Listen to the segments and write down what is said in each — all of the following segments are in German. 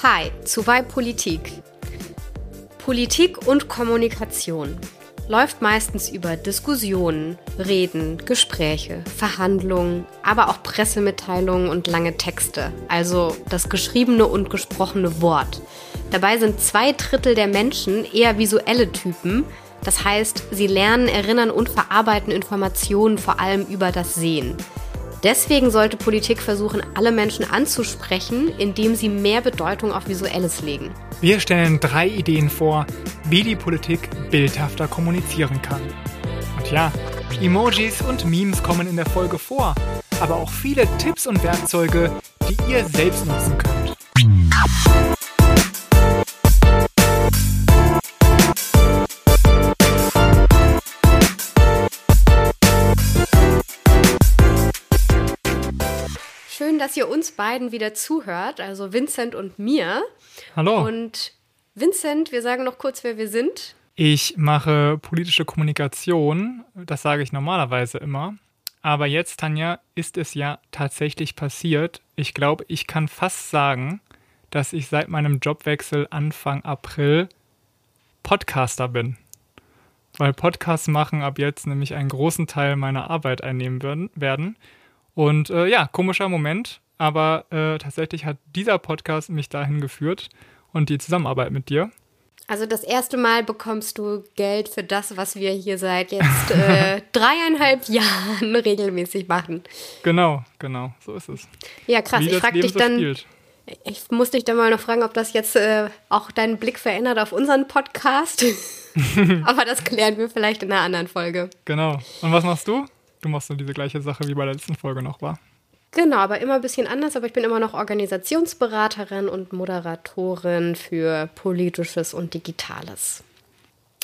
Hi zu bei Politik. Politik und Kommunikation läuft meistens über Diskussionen, Reden, Gespräche, Verhandlungen, aber auch Pressemitteilungen und lange Texte, also das geschriebene und gesprochene Wort. Dabei sind zwei Drittel der Menschen eher visuelle Typen, das heißt, sie lernen, erinnern und verarbeiten Informationen vor allem über das Sehen. Deswegen sollte Politik versuchen, alle Menschen anzusprechen, indem sie mehr Bedeutung auf Visuelles legen. Wir stellen drei Ideen vor, wie die Politik bildhafter kommunizieren kann. Und ja, Emojis und Memes kommen in der Folge vor, aber auch viele Tipps und Werkzeuge, die ihr selbst nutzen könnt. Schön, dass ihr uns beiden wieder zuhört, also Vincent und mir. Hallo. Und Vincent, wir sagen noch kurz, wer wir sind. Ich mache politische Kommunikation, das sage ich normalerweise immer. Aber jetzt, Tanja, ist es ja tatsächlich passiert. Ich glaube, ich kann fast sagen, dass ich seit meinem Jobwechsel Anfang April Podcaster bin. Weil Podcasts machen ab jetzt nämlich einen großen Teil meiner Arbeit einnehmen werden. Und äh, ja, komischer Moment, aber äh, tatsächlich hat dieser Podcast mich dahin geführt und die Zusammenarbeit mit dir. Also das erste Mal bekommst du Geld für das, was wir hier seit jetzt äh, dreieinhalb Jahren regelmäßig machen. Genau, genau, so ist es. Ja, krass. Wie ich frage dich so dann. Spielt. Ich muss dich dann mal noch fragen, ob das jetzt äh, auch deinen Blick verändert auf unseren Podcast. Aber das klären wir vielleicht in einer anderen Folge. Genau. Und was machst du? Du machst nur diese gleiche Sache, wie bei der letzten Folge noch war. Genau, aber immer ein bisschen anders. Aber ich bin immer noch Organisationsberaterin und Moderatorin für Politisches und Digitales.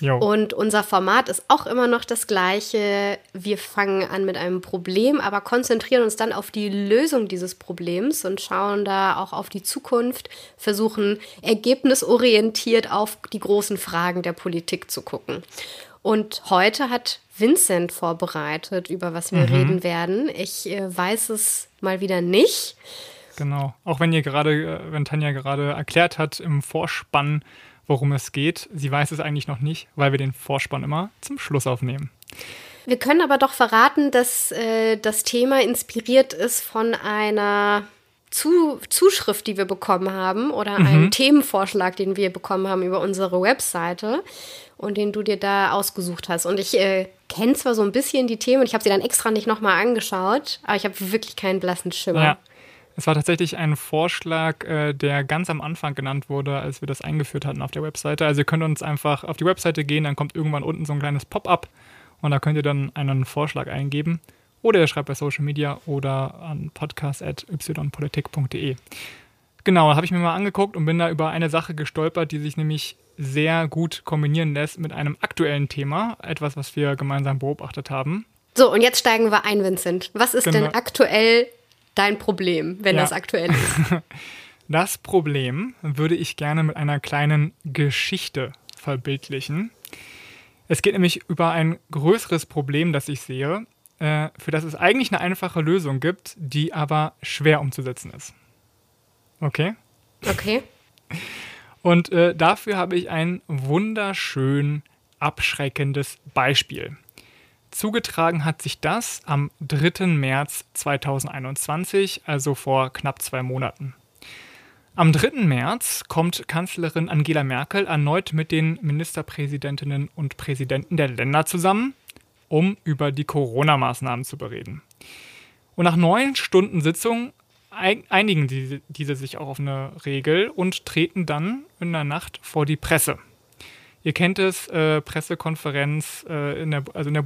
Jo. Und unser Format ist auch immer noch das gleiche. Wir fangen an mit einem Problem, aber konzentrieren uns dann auf die Lösung dieses Problems und schauen da auch auf die Zukunft, versuchen ergebnisorientiert auf die großen Fragen der Politik zu gucken. Und heute hat Vincent vorbereitet, über was wir mhm. reden werden. Ich äh, weiß es mal wieder nicht. Genau. Auch wenn ihr gerade, äh, wenn Tanja gerade erklärt hat im Vorspann, worum es geht, sie weiß es eigentlich noch nicht, weil wir den Vorspann immer zum Schluss aufnehmen. Wir können aber doch verraten, dass äh, das Thema inspiriert ist von einer zu Zuschrift, die wir bekommen haben oder mhm. einen Themenvorschlag, den wir bekommen haben über unsere Webseite und den du dir da ausgesucht hast. Und ich äh, kenne zwar so ein bisschen die Themen, ich habe sie dann extra nicht nochmal angeschaut, aber ich habe wirklich keinen blassen Schimmer. Ja. Es war tatsächlich ein Vorschlag, äh, der ganz am Anfang genannt wurde, als wir das eingeführt hatten auf der Webseite. Also ihr könnt uns einfach auf die Webseite gehen, dann kommt irgendwann unten so ein kleines Pop-up und da könnt ihr dann einen Vorschlag eingeben. Oder ihr schreibt bei Social Media oder an podcast.ypolitik.de. Genau, habe ich mir mal angeguckt und bin da über eine Sache gestolpert, die sich nämlich sehr gut kombinieren lässt mit einem aktuellen Thema, etwas, was wir gemeinsam beobachtet haben. So, und jetzt steigen wir ein, Vincent. Was ist genau. denn aktuell dein Problem, wenn ja. das aktuell ist? Das Problem würde ich gerne mit einer kleinen Geschichte verbildlichen. Es geht nämlich über ein größeres Problem, das ich sehe, äh, für das es eigentlich eine einfache Lösung gibt, die aber schwer umzusetzen ist. Okay? Okay. Und äh, dafür habe ich ein wunderschön abschreckendes Beispiel. Zugetragen hat sich das am 3. März 2021, also vor knapp zwei Monaten. Am 3. März kommt Kanzlerin Angela Merkel erneut mit den Ministerpräsidentinnen und Präsidenten der Länder zusammen, um über die Corona-Maßnahmen zu bereden. Und nach neun Stunden Sitzung einigen die, diese sich auch auf eine Regel und treten dann in der Nacht vor die Presse. Ihr kennt es, äh, Pressekonferenz, äh, in der, also in der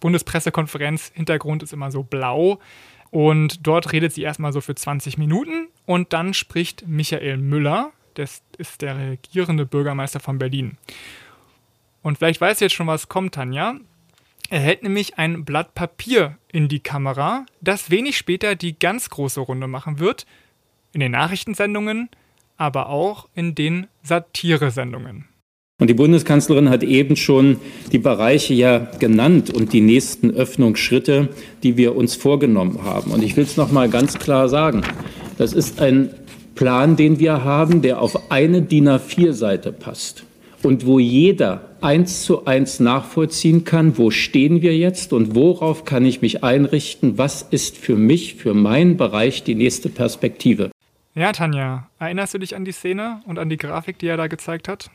Bundespressekonferenz, Hintergrund ist immer so blau. Und dort redet sie erstmal so für 20 Minuten und dann spricht Michael Müller, das ist der regierende Bürgermeister von Berlin. Und vielleicht weißt du jetzt schon, was kommt, Tanja. Er hält nämlich ein Blatt Papier in die Kamera, das wenig später die ganz große Runde machen wird, in den Nachrichtensendungen, aber auch in den Satiresendungen. Und die Bundeskanzlerin hat eben schon die Bereiche ja genannt und die nächsten Öffnungsschritte, die wir uns vorgenommen haben. Und ich will es noch mal ganz klar sagen: Das ist ein Plan, den wir haben, der auf eine DIN A4-Seite passt und wo jeder eins zu eins nachvollziehen kann, wo stehen wir jetzt und worauf kann ich mich einrichten, was ist für mich, für meinen Bereich die nächste Perspektive. Ja, Tanja, erinnerst du dich an die Szene und an die Grafik, die er da gezeigt hat?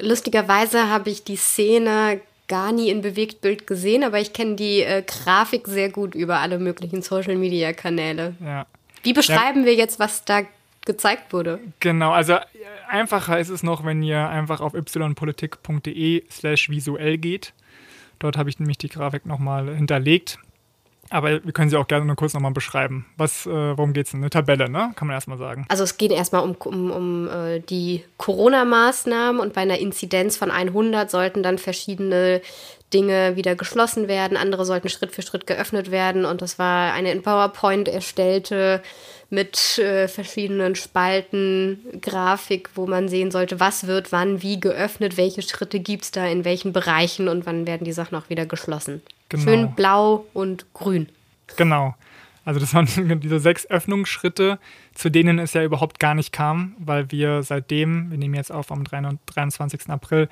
Lustigerweise habe ich die Szene gar nie in Bewegtbild gesehen, aber ich kenne die äh, Grafik sehr gut über alle möglichen Social-Media-Kanäle. Ja. Wie beschreiben ja. wir jetzt, was da gezeigt wurde? Genau, also äh, einfacher ist es noch, wenn ihr einfach auf ypolitik.de slash visuell geht. Dort habe ich nämlich die Grafik nochmal hinterlegt. Aber wir können sie auch gerne nur kurz nochmal beschreiben. Was, äh, worum geht es denn? Eine Tabelle, ne? Kann man erstmal sagen. Also es geht erstmal um, um, um äh, die Corona-Maßnahmen und bei einer Inzidenz von 100 sollten dann verschiedene Dinge wieder geschlossen werden, andere sollten Schritt für Schritt geöffnet werden und das war eine in PowerPoint erstellte mit äh, verschiedenen Spalten Grafik, wo man sehen sollte, was wird wann wie geöffnet, welche Schritte gibt es da in welchen Bereichen und wann werden die Sachen auch wieder geschlossen. Genau. Schön blau und grün. Genau. Also das waren diese sechs Öffnungsschritte, zu denen es ja überhaupt gar nicht kam, weil wir seitdem, wir nehmen jetzt auf am 23. April,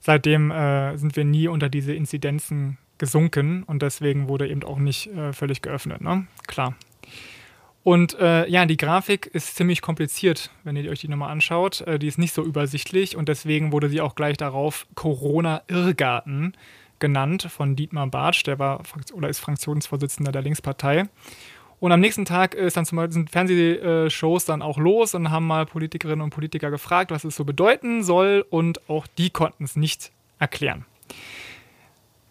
seitdem äh, sind wir nie unter diese Inzidenzen gesunken und deswegen wurde eben auch nicht äh, völlig geöffnet. Ne? Klar. Und äh, ja, die Grafik ist ziemlich kompliziert, wenn ihr euch die nochmal anschaut. Äh, die ist nicht so übersichtlich und deswegen wurde sie auch gleich darauf Corona-Irrgarten genannt von Dietmar Bartsch, der war oder ist Fraktionsvorsitzender der Linkspartei. Und am nächsten Tag ist dann zum Beispiel sind Fernsehshows dann auch los und haben mal Politikerinnen und Politiker gefragt, was es so bedeuten soll und auch die konnten es nicht erklären.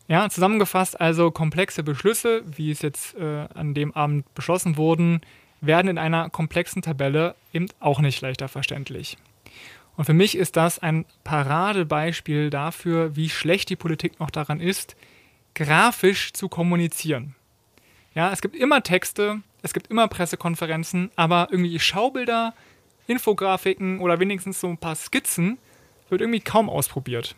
Ja, zusammengefasst also komplexe Beschlüsse, wie es jetzt äh, an dem Abend beschlossen wurden, werden in einer komplexen Tabelle eben auch nicht leichter verständlich. Und für mich ist das ein Paradebeispiel dafür, wie schlecht die Politik noch daran ist, grafisch zu kommunizieren. Ja, es gibt immer Texte, es gibt immer Pressekonferenzen, aber irgendwie Schaubilder, Infografiken oder wenigstens so ein paar Skizzen wird irgendwie kaum ausprobiert.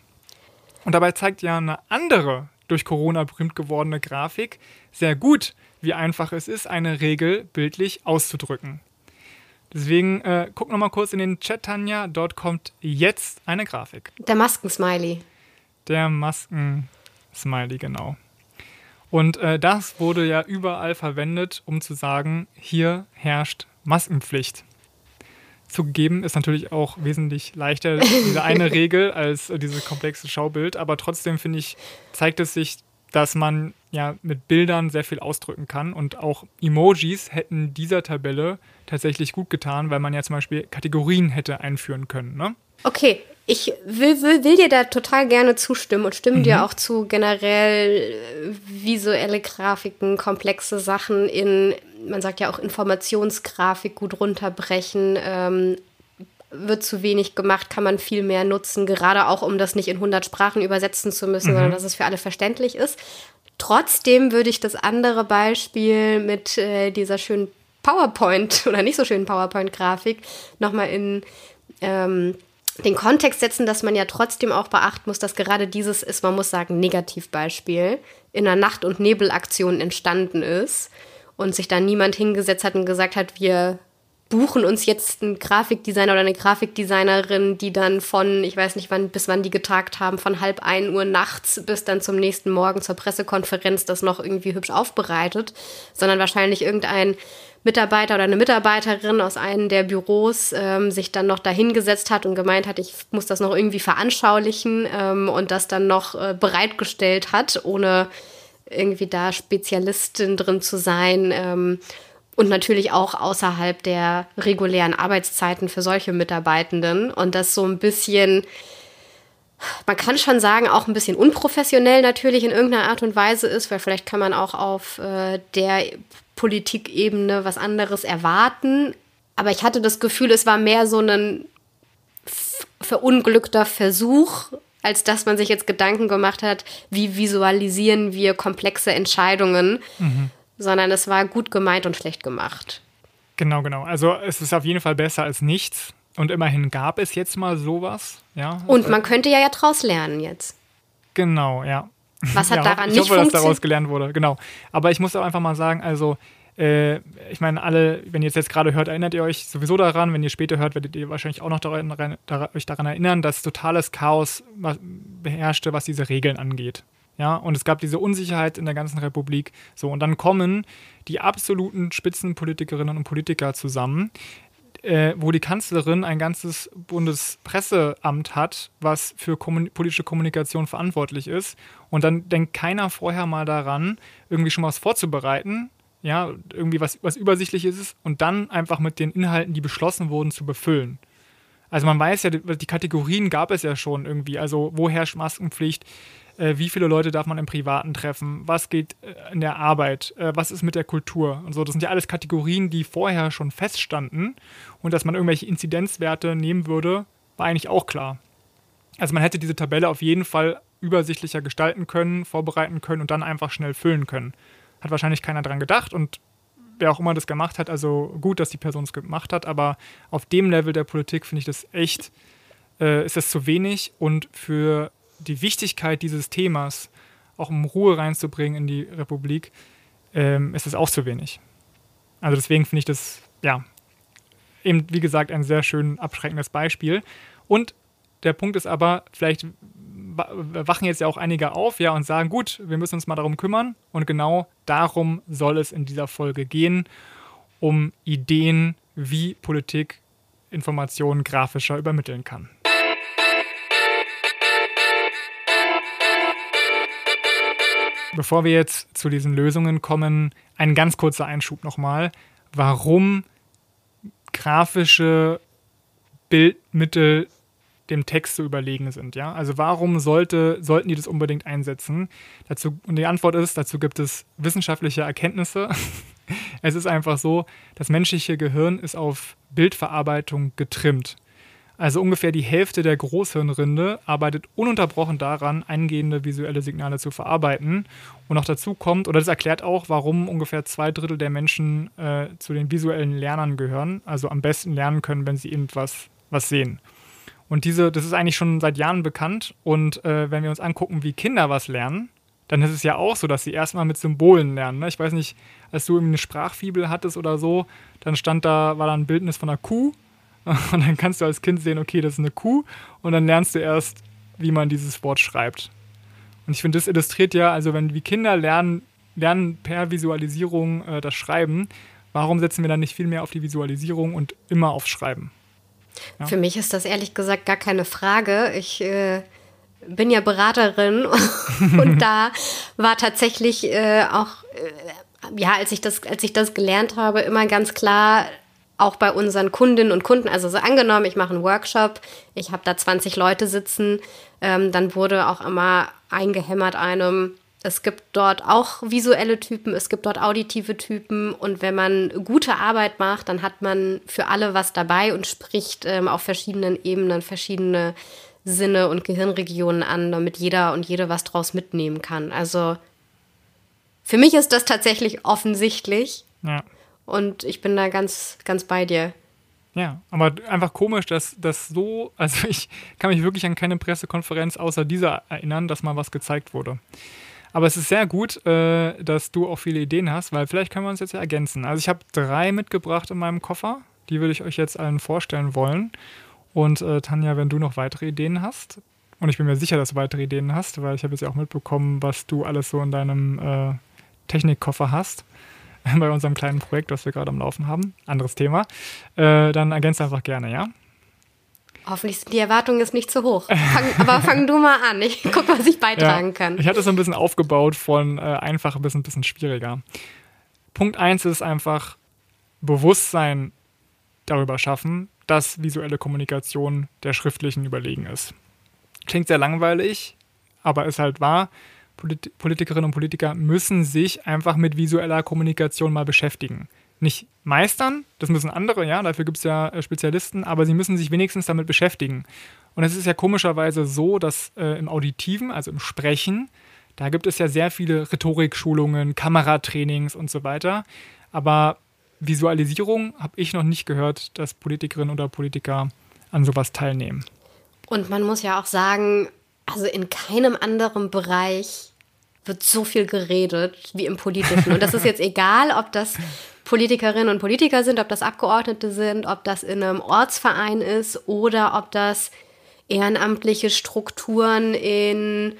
Und dabei zeigt ja eine andere durch Corona berühmt gewordene Grafik sehr gut, wie einfach es ist, eine Regel bildlich auszudrücken. Deswegen äh, guck noch mal kurz in den Chat, Tanja. Dort kommt jetzt eine Grafik. Der Maskensmiley. Der Maskensmiley, genau. Und äh, das wurde ja überall verwendet, um zu sagen, hier herrscht Maskenpflicht. Zugegeben ist natürlich auch wesentlich leichter diese eine Regel als äh, dieses komplexe Schaubild, aber trotzdem finde ich, zeigt es sich, dass man ja mit Bildern sehr viel ausdrücken kann und auch Emojis hätten dieser Tabelle tatsächlich gut getan, weil man ja zum Beispiel Kategorien hätte einführen können. Ne? Okay, ich will, will, will, dir da total gerne zustimmen und stimme mhm. dir auch zu generell äh, visuelle Grafiken, komplexe Sachen in, man sagt ja auch Informationsgrafik gut runterbrechen. Ähm, wird zu wenig gemacht, kann man viel mehr nutzen, gerade auch um das nicht in 100 Sprachen übersetzen zu müssen, mhm. sondern dass es für alle verständlich ist. Trotzdem würde ich das andere Beispiel mit äh, dieser schönen PowerPoint oder nicht so schönen PowerPoint-Grafik nochmal in ähm, den Kontext setzen, dass man ja trotzdem auch beachten muss, dass gerade dieses ist, man muss sagen, Negativbeispiel in einer Nacht- und Nebelaktion entstanden ist und sich da niemand hingesetzt hat und gesagt hat, wir buchen uns jetzt einen Grafikdesigner oder eine Grafikdesignerin, die dann von, ich weiß nicht wann, bis wann die getagt haben, von halb ein Uhr nachts bis dann zum nächsten Morgen zur Pressekonferenz das noch irgendwie hübsch aufbereitet, sondern wahrscheinlich irgendein Mitarbeiter oder eine Mitarbeiterin aus einem der Büros ähm, sich dann noch dahingesetzt hat und gemeint hat, ich muss das noch irgendwie veranschaulichen ähm, und das dann noch äh, bereitgestellt hat, ohne irgendwie da Spezialistin drin zu sein. Ähm, und natürlich auch außerhalb der regulären Arbeitszeiten für solche Mitarbeitenden. Und das so ein bisschen, man kann schon sagen, auch ein bisschen unprofessionell natürlich in irgendeiner Art und Weise ist, weil vielleicht kann man auch auf äh, der Politikebene was anderes erwarten. Aber ich hatte das Gefühl, es war mehr so ein verunglückter Versuch, als dass man sich jetzt Gedanken gemacht hat, wie visualisieren wir komplexe Entscheidungen. Mhm sondern es war gut gemeint und schlecht gemacht. Genau, genau. Also es ist auf jeden Fall besser als nichts. Und immerhin gab es jetzt mal sowas. Ja. Und man könnte ja, ja draus lernen jetzt. Genau, ja. Was hat ja, daran ich nicht hoffe, dass daraus gelernt wurde, genau. Aber ich muss auch einfach mal sagen, also äh, ich meine, alle, wenn ihr es jetzt gerade hört, erinnert ihr euch sowieso daran. Wenn ihr später hört, werdet ihr wahrscheinlich auch noch daran, daran, euch daran erinnern, dass totales Chaos beherrschte, was diese Regeln angeht. Ja, und es gab diese Unsicherheit in der ganzen Republik. So, und dann kommen die absoluten Spitzenpolitikerinnen und Politiker zusammen, äh, wo die Kanzlerin ein ganzes Bundespresseamt hat, was für kommun politische Kommunikation verantwortlich ist. Und dann denkt keiner vorher mal daran, irgendwie schon was vorzubereiten, ja, irgendwie was, was Übersichtliches ist und dann einfach mit den Inhalten, die beschlossen wurden, zu befüllen. Also man weiß ja, die Kategorien gab es ja schon irgendwie. Also wo herrscht Maskenpflicht? Äh, wie viele Leute darf man im Privaten treffen? Was geht äh, in der Arbeit? Äh, was ist mit der Kultur? Und so, das sind ja alles Kategorien, die vorher schon feststanden. Und dass man irgendwelche Inzidenzwerte nehmen würde, war eigentlich auch klar. Also man hätte diese Tabelle auf jeden Fall übersichtlicher gestalten können, vorbereiten können und dann einfach schnell füllen können. Hat wahrscheinlich keiner dran gedacht und wer auch immer das gemacht hat, also gut, dass die Person es gemacht hat, aber auf dem Level der Politik finde ich das echt, äh, ist das zu wenig und für die Wichtigkeit dieses Themas auch um Ruhe reinzubringen in die Republik, ähm, ist es auch zu wenig. Also deswegen finde ich das, ja, eben wie gesagt, ein sehr schön abschreckendes Beispiel. Und der Punkt ist aber, vielleicht wachen jetzt ja auch einige auf, ja, und sagen, gut, wir müssen uns mal darum kümmern. Und genau darum soll es in dieser Folge gehen, um Ideen, wie Politik Informationen grafischer übermitteln kann. Bevor wir jetzt zu diesen Lösungen kommen, ein ganz kurzer Einschub nochmal, warum grafische Bildmittel dem Text so überlegen sind. Ja? Also warum sollte, sollten die das unbedingt einsetzen? Dazu, und die Antwort ist, dazu gibt es wissenschaftliche Erkenntnisse. es ist einfach so, das menschliche Gehirn ist auf Bildverarbeitung getrimmt. Also ungefähr die Hälfte der Großhirnrinde arbeitet ununterbrochen daran, eingehende visuelle Signale zu verarbeiten. Und noch dazu kommt, oder das erklärt auch, warum ungefähr zwei Drittel der Menschen äh, zu den visuellen Lernern gehören, also am besten lernen können, wenn sie irgendwas was sehen. Und diese, das ist eigentlich schon seit Jahren bekannt. Und äh, wenn wir uns angucken, wie Kinder was lernen, dann ist es ja auch so, dass sie erstmal mit Symbolen lernen. Ne? Ich weiß nicht, als du eine Sprachfibel hattest oder so, dann stand da, war da ein Bildnis von einer Kuh. Und dann kannst du als Kind sehen, okay, das ist eine Kuh. Und dann lernst du erst, wie man dieses Wort schreibt. Und ich finde, das illustriert ja, also wenn wie Kinder lernen, lernen per Visualisierung äh, das Schreiben, warum setzen wir dann nicht viel mehr auf die Visualisierung und immer aufs Schreiben? Ja. Für mich ist das ehrlich gesagt gar keine Frage. Ich äh, bin ja Beraterin und da war tatsächlich äh, auch, äh, ja, als ich, das, als ich das gelernt habe, immer ganz klar, auch bei unseren Kundinnen und Kunden, also so angenommen, ich mache einen Workshop, ich habe da 20 Leute sitzen, ähm, dann wurde auch immer eingehämmert einem, es gibt dort auch visuelle Typen, es gibt dort auditive Typen und wenn man gute Arbeit macht, dann hat man für alle was dabei und spricht ähm, auf verschiedenen Ebenen verschiedene Sinne und Gehirnregionen an, damit jeder und jede was draus mitnehmen kann. Also für mich ist das tatsächlich offensichtlich. Ja. Und ich bin da ganz, ganz bei dir. Ja, aber einfach komisch, dass das so, also ich kann mich wirklich an keine Pressekonferenz außer dieser erinnern, dass mal was gezeigt wurde. Aber es ist sehr gut, äh, dass du auch viele Ideen hast, weil vielleicht können wir uns jetzt ja ergänzen. Also ich habe drei mitgebracht in meinem Koffer. Die würde ich euch jetzt allen vorstellen wollen. Und äh, Tanja, wenn du noch weitere Ideen hast, und ich bin mir sicher, dass du weitere Ideen hast, weil ich habe jetzt ja auch mitbekommen, was du alles so in deinem äh, Technikkoffer hast bei unserem kleinen Projekt, das wir gerade am Laufen haben. Anderes Thema. Äh, dann ergänzt einfach gerne, ja? Hoffentlich sind die Erwartungen jetzt nicht zu hoch. Fang, aber fang du mal an. Ich guck, was ich beitragen ja, kann. Ich hatte es ein bisschen aufgebaut von äh, einfach bis ein bisschen schwieriger. Punkt 1 ist einfach Bewusstsein darüber schaffen, dass visuelle Kommunikation der schriftlichen überlegen ist. Klingt sehr langweilig, aber ist halt wahr. Polit Politikerinnen und Politiker müssen sich einfach mit visueller Kommunikation mal beschäftigen nicht meistern, das müssen andere, ja, dafür gibt es ja äh, Spezialisten, aber sie müssen sich wenigstens damit beschäftigen. Und es ist ja komischerweise so, dass äh, im Auditiven, also im Sprechen, da gibt es ja sehr viele Rhetorikschulungen, Kameratrainings und so weiter. Aber Visualisierung habe ich noch nicht gehört, dass Politikerinnen oder Politiker an sowas teilnehmen. Und man muss ja auch sagen, also in keinem anderen Bereich wird so viel geredet wie im Politischen. Und das ist jetzt egal, ob das Politikerinnen und Politiker sind, ob das Abgeordnete sind, ob das in einem Ortsverein ist oder ob das ehrenamtliche Strukturen in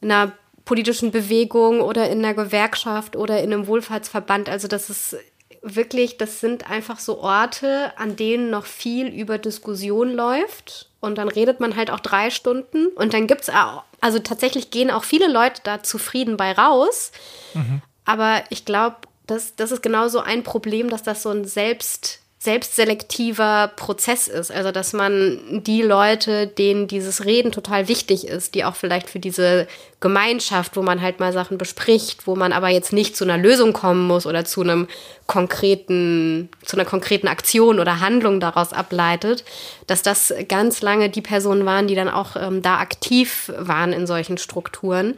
einer politischen Bewegung oder in einer Gewerkschaft oder in einem Wohlfahrtsverband. Also das ist wirklich, das sind einfach so Orte, an denen noch viel über Diskussion läuft. Und dann redet man halt auch drei Stunden. Und dann gibt es auch, also tatsächlich gehen auch viele Leute da zufrieden bei raus. Mhm. Aber ich glaube, das, das ist genauso ein Problem, dass das so ein Selbst selbstselektiver Prozess ist. Also, dass man die Leute, denen dieses Reden total wichtig ist, die auch vielleicht für diese Gemeinschaft, wo man halt mal Sachen bespricht, wo man aber jetzt nicht zu einer Lösung kommen muss oder zu einem konkreten, zu einer konkreten Aktion oder Handlung daraus ableitet, dass das ganz lange die Personen waren, die dann auch ähm, da aktiv waren in solchen Strukturen.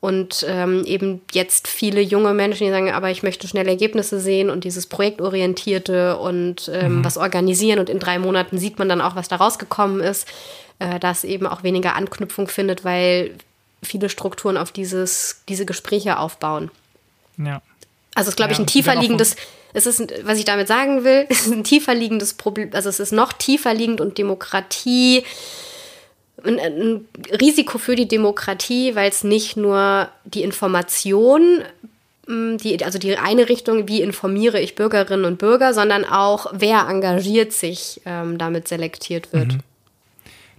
Und ähm, eben jetzt viele junge Menschen, die sagen, aber ich möchte schnell Ergebnisse sehen und dieses Projektorientierte und ähm, mhm. was organisieren und in drei Monaten sieht man dann auch, was da rausgekommen ist, äh, dass eben auch weniger Anknüpfung findet, weil viele Strukturen auf dieses, diese Gespräche aufbauen. Ja. Also es ist, glaube ja, ich, ein tiefer liegendes, es ist, was ich damit sagen will, es ist ein tiefer liegendes Problem, also es ist noch tiefer liegend und Demokratie ein, ein Risiko für die Demokratie, weil es nicht nur die Information mm, die, also die eine Richtung, wie informiere ich Bürgerinnen und Bürger, sondern auch, wer engagiert sich, ähm, damit selektiert wird. Mhm.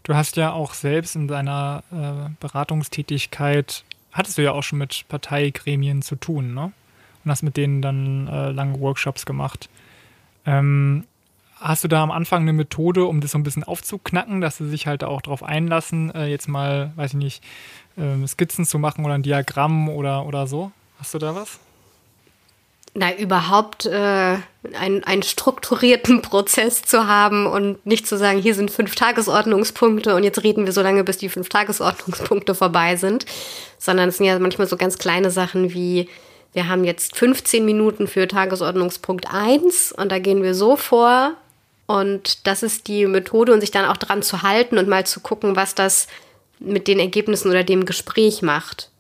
Du hast ja auch selbst in deiner äh, Beratungstätigkeit, hattest du ja auch schon mit Parteigremien zu tun, ne? Und hast mit denen dann äh, lange Workshops gemacht. Ähm, Hast du da am Anfang eine Methode, um das so ein bisschen aufzuknacken, dass sie sich halt auch darauf einlassen, äh, jetzt mal, weiß ich nicht, äh, Skizzen zu machen oder ein Diagramm oder, oder so? Hast du da was? Na, überhaupt äh, einen, einen strukturierten Prozess zu haben und nicht zu sagen, hier sind fünf Tagesordnungspunkte und jetzt reden wir so lange, bis die fünf Tagesordnungspunkte vorbei sind, sondern es sind ja manchmal so ganz kleine Sachen wie, wir haben jetzt 15 Minuten für Tagesordnungspunkt 1 und da gehen wir so vor, und das ist die Methode, und sich dann auch dran zu halten und mal zu gucken, was das mit den Ergebnissen oder dem Gespräch macht.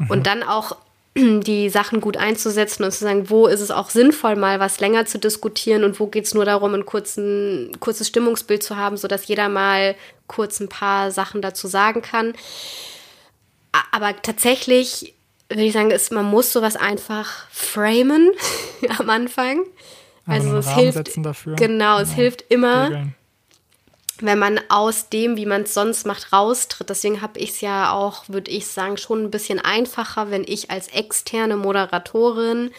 Mhm. Und dann auch die Sachen gut einzusetzen und zu sagen, wo ist es auch sinnvoll, mal was länger zu diskutieren und wo geht es nur darum, ein kurzen, kurzes Stimmungsbild zu haben, sodass jeder mal kurz ein paar Sachen dazu sagen kann. Aber tatsächlich würde ich sagen, ist, man muss sowas einfach framen am Anfang. Also, es hilft dafür. Genau, es ja, hilft immer, Regeln. wenn man aus dem, wie man es sonst macht, raustritt. Deswegen habe ich es ja auch, würde ich sagen, schon ein bisschen einfacher, wenn ich als externe Moderatorin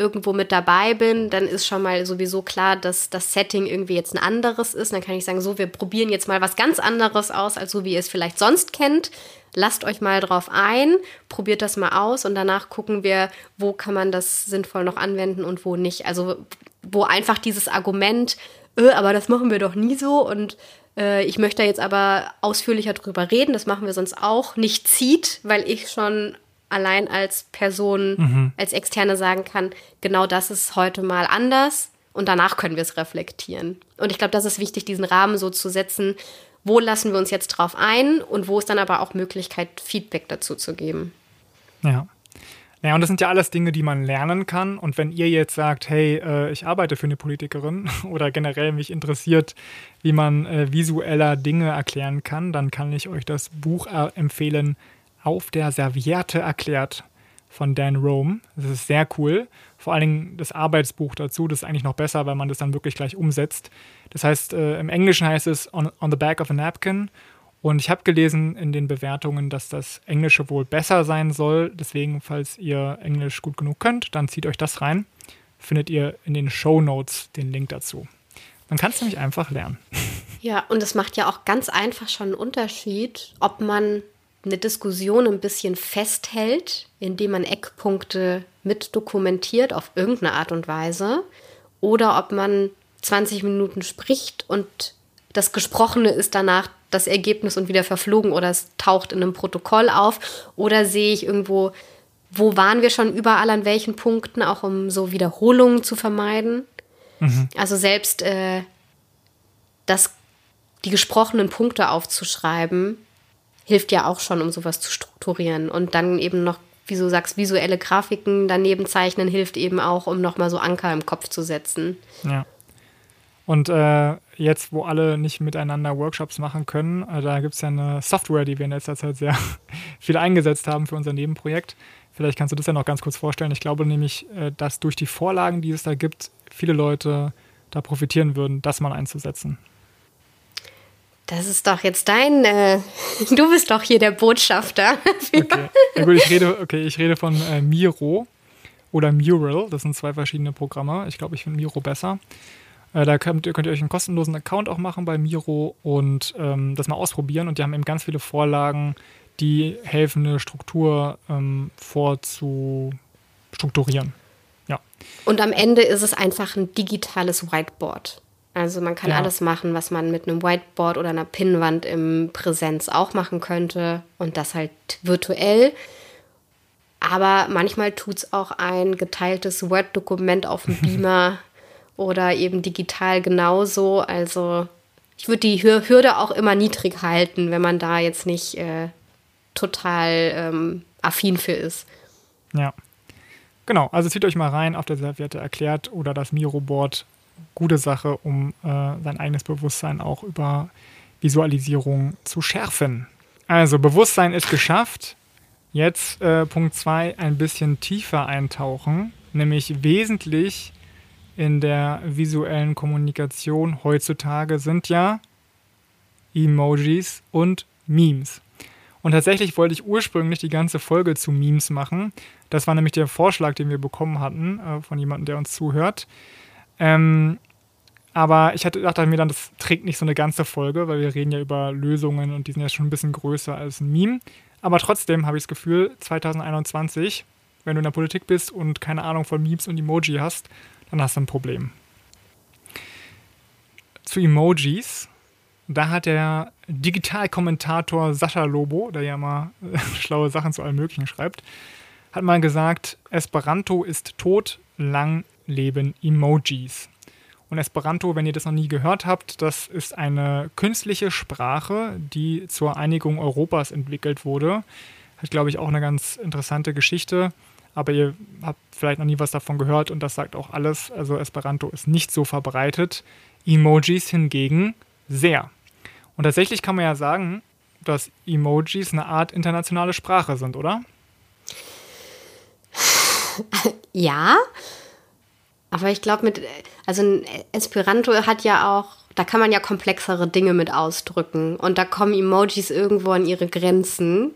irgendwo mit dabei bin, dann ist schon mal sowieso klar, dass das Setting irgendwie jetzt ein anderes ist. Dann kann ich sagen, so, wir probieren jetzt mal was ganz anderes aus, als so wie ihr es vielleicht sonst kennt. Lasst euch mal drauf ein, probiert das mal aus und danach gucken wir, wo kann man das sinnvoll noch anwenden und wo nicht. Also wo einfach dieses Argument, äh, aber das machen wir doch nie so und äh, ich möchte jetzt aber ausführlicher drüber reden, das machen wir sonst auch, nicht zieht, weil ich schon allein als Person, mhm. als Externe sagen kann, genau das ist heute mal anders und danach können wir es reflektieren. Und ich glaube, das ist wichtig, diesen Rahmen so zu setzen, wo lassen wir uns jetzt drauf ein und wo ist dann aber auch Möglichkeit, Feedback dazu zu geben. Ja. Naja, und das sind ja alles Dinge, die man lernen kann. Und wenn ihr jetzt sagt, hey, äh, ich arbeite für eine Politikerin oder generell mich interessiert, wie man äh, visueller Dinge erklären kann, dann kann ich euch das Buch äh, empfehlen, Auf der Serviette erklärt von Dan Rome. Das ist sehr cool. Vor allen Dingen das Arbeitsbuch dazu, das ist eigentlich noch besser, weil man das dann wirklich gleich umsetzt. Das heißt, äh, im Englischen heißt es on, on the back of a napkin und ich habe gelesen in den Bewertungen, dass das Englische wohl besser sein soll. Deswegen, falls ihr Englisch gut genug könnt, dann zieht euch das rein. Findet ihr in den Show Notes den Link dazu. Dann kannst du nämlich einfach lernen. Ja, und es macht ja auch ganz einfach schon einen Unterschied, ob man eine Diskussion ein bisschen festhält, indem man Eckpunkte mit dokumentiert auf irgendeine Art und Weise, oder ob man 20 Minuten spricht und das Gesprochene ist danach das Ergebnis und wieder verflogen oder es taucht in einem Protokoll auf oder sehe ich irgendwo, wo waren wir schon überall an welchen Punkten, auch um so Wiederholungen zu vermeiden. Mhm. Also selbst äh, das, die gesprochenen Punkte aufzuschreiben, hilft ja auch schon, um sowas zu strukturieren und dann eben noch wie du sagst, visuelle Grafiken daneben zeichnen hilft eben auch, um nochmal so Anker im Kopf zu setzen. Ja. Und äh, jetzt, wo alle nicht miteinander Workshops machen können, äh, da gibt es ja eine Software, die wir in letzter Zeit sehr viel eingesetzt haben für unser Nebenprojekt. Vielleicht kannst du das ja noch ganz kurz vorstellen. Ich glaube nämlich, äh, dass durch die Vorlagen, die es da gibt, viele Leute da profitieren würden, das mal einzusetzen. Das ist doch jetzt dein, äh, du bist doch hier der Botschafter. okay. Ja, gut, ich rede, okay, ich rede von äh, Miro oder Mural. Das sind zwei verschiedene Programme. Ich glaube, ich finde Miro besser. Äh, da könnt, könnt, ihr euch einen kostenlosen Account auch machen bei Miro und ähm, das mal ausprobieren. Und die haben eben ganz viele Vorlagen, die helfen, eine Struktur ähm, vorzustrukturieren. Ja. Und am Ende ist es einfach ein digitales Whiteboard. Also man kann ja. alles machen, was man mit einem Whiteboard oder einer Pinnwand im Präsenz auch machen könnte und das halt virtuell. Aber manchmal tut es auch ein geteiltes Word-Dokument auf dem Beamer oder eben digital genauso. Also ich würde die Hürde auch immer niedrig halten, wenn man da jetzt nicht äh, total ähm, affin für ist. Ja. Genau, also zieht euch mal rein, auf der Serviette erklärt oder das Miro-Board gute Sache, um äh, sein eigenes Bewusstsein auch über Visualisierung zu schärfen. Also Bewusstsein ist geschafft. Jetzt äh, Punkt 2, ein bisschen tiefer eintauchen, nämlich wesentlich in der visuellen Kommunikation heutzutage sind ja Emojis und Memes. Und tatsächlich wollte ich ursprünglich die ganze Folge zu Memes machen. Das war nämlich der Vorschlag, den wir bekommen hatten äh, von jemandem, der uns zuhört. Ähm, aber ich hatte, dachte mir dann, das trägt nicht so eine ganze Folge, weil wir reden ja über Lösungen und die sind ja schon ein bisschen größer als ein Meme. Aber trotzdem habe ich das Gefühl, 2021, wenn du in der Politik bist und keine Ahnung von Memes und Emoji hast, dann hast du ein Problem. Zu Emojis, da hat der Digitalkommentator Sascha Lobo, der ja mal schlaue Sachen zu allem Möglichen schreibt, hat mal gesagt, Esperanto ist tot, lang leben Emojis. Und Esperanto, wenn ihr das noch nie gehört habt, das ist eine künstliche Sprache, die zur Einigung Europas entwickelt wurde. Hat, glaube ich, auch eine ganz interessante Geschichte. Aber ihr habt vielleicht noch nie was davon gehört und das sagt auch alles. Also Esperanto ist nicht so verbreitet. Emojis hingegen sehr. Und tatsächlich kann man ja sagen, dass Emojis eine Art internationale Sprache sind, oder? Ja, aber ich glaube, mit, also Esperanto hat ja auch, da kann man ja komplexere Dinge mit ausdrücken. Und da kommen Emojis irgendwo an ihre Grenzen.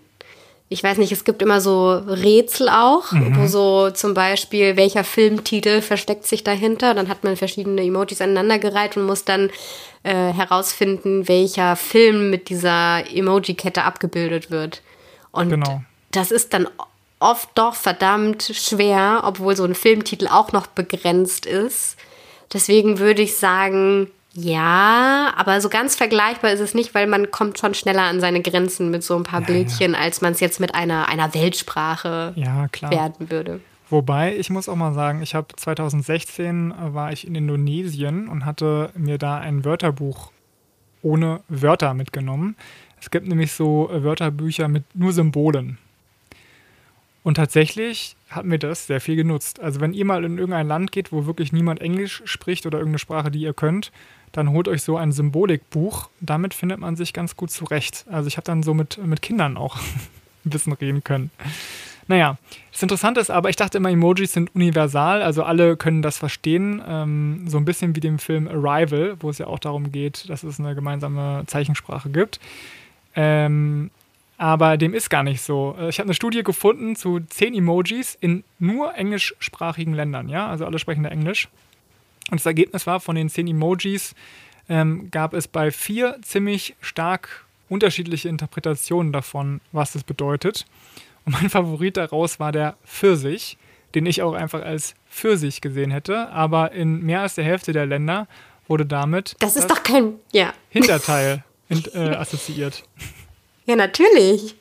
Ich weiß nicht, es gibt immer so Rätsel auch, mhm. wo so zum Beispiel, welcher Filmtitel versteckt sich dahinter. Dann hat man verschiedene Emojis aneinandergereiht und muss dann äh, herausfinden, welcher Film mit dieser Emoji-Kette abgebildet wird. Und genau. das ist dann oft doch verdammt schwer, obwohl so ein Filmtitel auch noch begrenzt ist. Deswegen würde ich sagen, ja, aber so ganz vergleichbar ist es nicht, weil man kommt schon schneller an seine Grenzen mit so ein paar ja, Bildchen, ja. als man es jetzt mit einer, einer Weltsprache ja, werden würde. Wobei, ich muss auch mal sagen, ich habe 2016 äh, war ich in Indonesien und hatte mir da ein Wörterbuch ohne Wörter mitgenommen. Es gibt nämlich so äh, Wörterbücher mit nur Symbolen. Und tatsächlich hat mir das sehr viel genutzt. Also wenn ihr mal in irgendein Land geht, wo wirklich niemand Englisch spricht oder irgendeine Sprache, die ihr könnt, dann holt euch so ein Symbolikbuch. Damit findet man sich ganz gut zurecht. Also ich habe dann so mit, mit Kindern auch ein bisschen reden können. Naja, das Interessante ist aber, ich dachte immer, Emojis sind universal, also alle können das verstehen. Ähm, so ein bisschen wie dem Film Arrival, wo es ja auch darum geht, dass es eine gemeinsame Zeichensprache gibt. Ähm, aber dem ist gar nicht so. Äh, ich habe eine Studie gefunden zu zehn Emojis in nur englischsprachigen Ländern, ja, also alle sprechen da Englisch. Und das Ergebnis war, von den zehn Emojis ähm, gab es bei vier ziemlich stark unterschiedliche Interpretationen davon, was das bedeutet. Und mein Favorit daraus war der Pfirsich, den ich auch einfach als Pfirsich gesehen hätte. Aber in mehr als der Hälfte der Länder wurde damit das ist das doch kein ja. Hinterteil äh, assoziiert. Ja, natürlich.